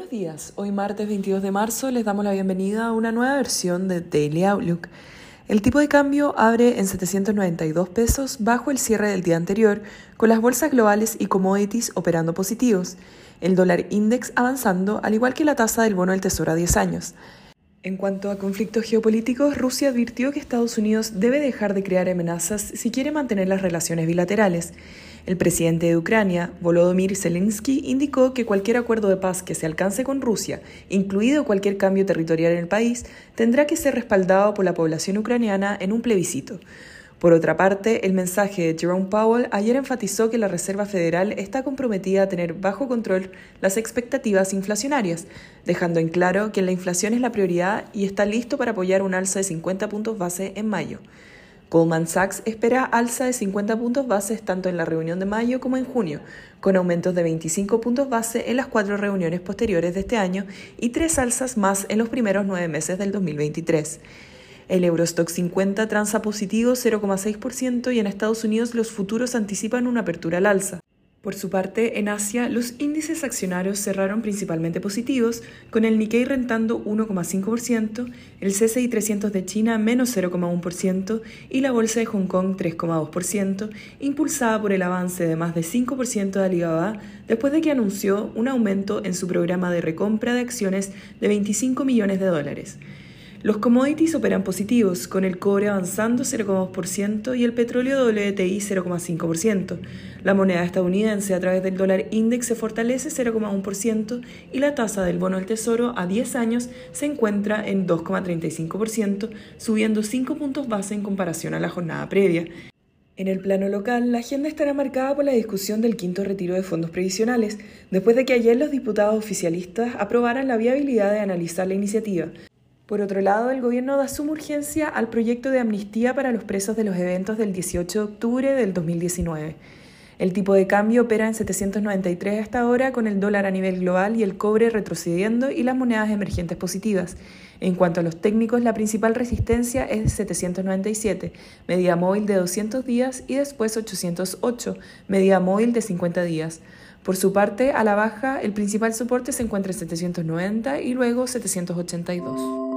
Buenos días, hoy martes 22 de marzo les damos la bienvenida a una nueva versión de Daily Outlook. El tipo de cambio abre en 792 pesos bajo el cierre del día anterior, con las bolsas globales y commodities operando positivos, el dólar index avanzando al igual que la tasa del bono del Tesoro a 10 años. En cuanto a conflictos geopolíticos, Rusia advirtió que Estados Unidos debe dejar de crear amenazas si quiere mantener las relaciones bilaterales. El presidente de Ucrania, Volodymyr Zelensky, indicó que cualquier acuerdo de paz que se alcance con Rusia, incluido cualquier cambio territorial en el país, tendrá que ser respaldado por la población ucraniana en un plebiscito. Por otra parte, el mensaje de Jerome Powell ayer enfatizó que la Reserva Federal está comprometida a tener bajo control las expectativas inflacionarias, dejando en claro que la inflación es la prioridad y está listo para apoyar un alza de 50 puntos base en mayo. Goldman Sachs espera alza de 50 puntos bases tanto en la reunión de mayo como en junio, con aumentos de 25 puntos base en las cuatro reuniones posteriores de este año y tres alzas más en los primeros nueve meses del 2023. El Eurostock 50 transa positivo 0,6% y en Estados Unidos los futuros anticipan una apertura al alza. Por su parte, en Asia, los índices accionarios cerraron principalmente positivos, con el Nikkei rentando 1,5%, el CSI 300 de China menos 0,1% y la bolsa de Hong Kong 3,2%, impulsada por el avance de más de 5% de Alibaba después de que anunció un aumento en su programa de recompra de acciones de 25 millones de dólares. Los commodities operan positivos, con el cobre avanzando 0,2% y el petróleo WTI 0,5%. La moneda estadounidense a través del dólar index se fortalece 0,1% y la tasa del bono del tesoro a 10 años se encuentra en 2,35%, subiendo 5 puntos base en comparación a la jornada previa. En el plano local, la agenda estará marcada por la discusión del quinto retiro de fondos previsionales, después de que ayer los diputados oficialistas aprobaran la viabilidad de analizar la iniciativa. Por otro lado, el gobierno da suma urgencia al proyecto de amnistía para los presos de los eventos del 18 de octubre del 2019. El tipo de cambio opera en 793 hasta ahora, con el dólar a nivel global y el cobre retrocediendo y las monedas emergentes positivas. En cuanto a los técnicos, la principal resistencia es 797, medida móvil de 200 días y después 808, medida móvil de 50 días. Por su parte, a la baja, el principal soporte se encuentra en 790 y luego 782.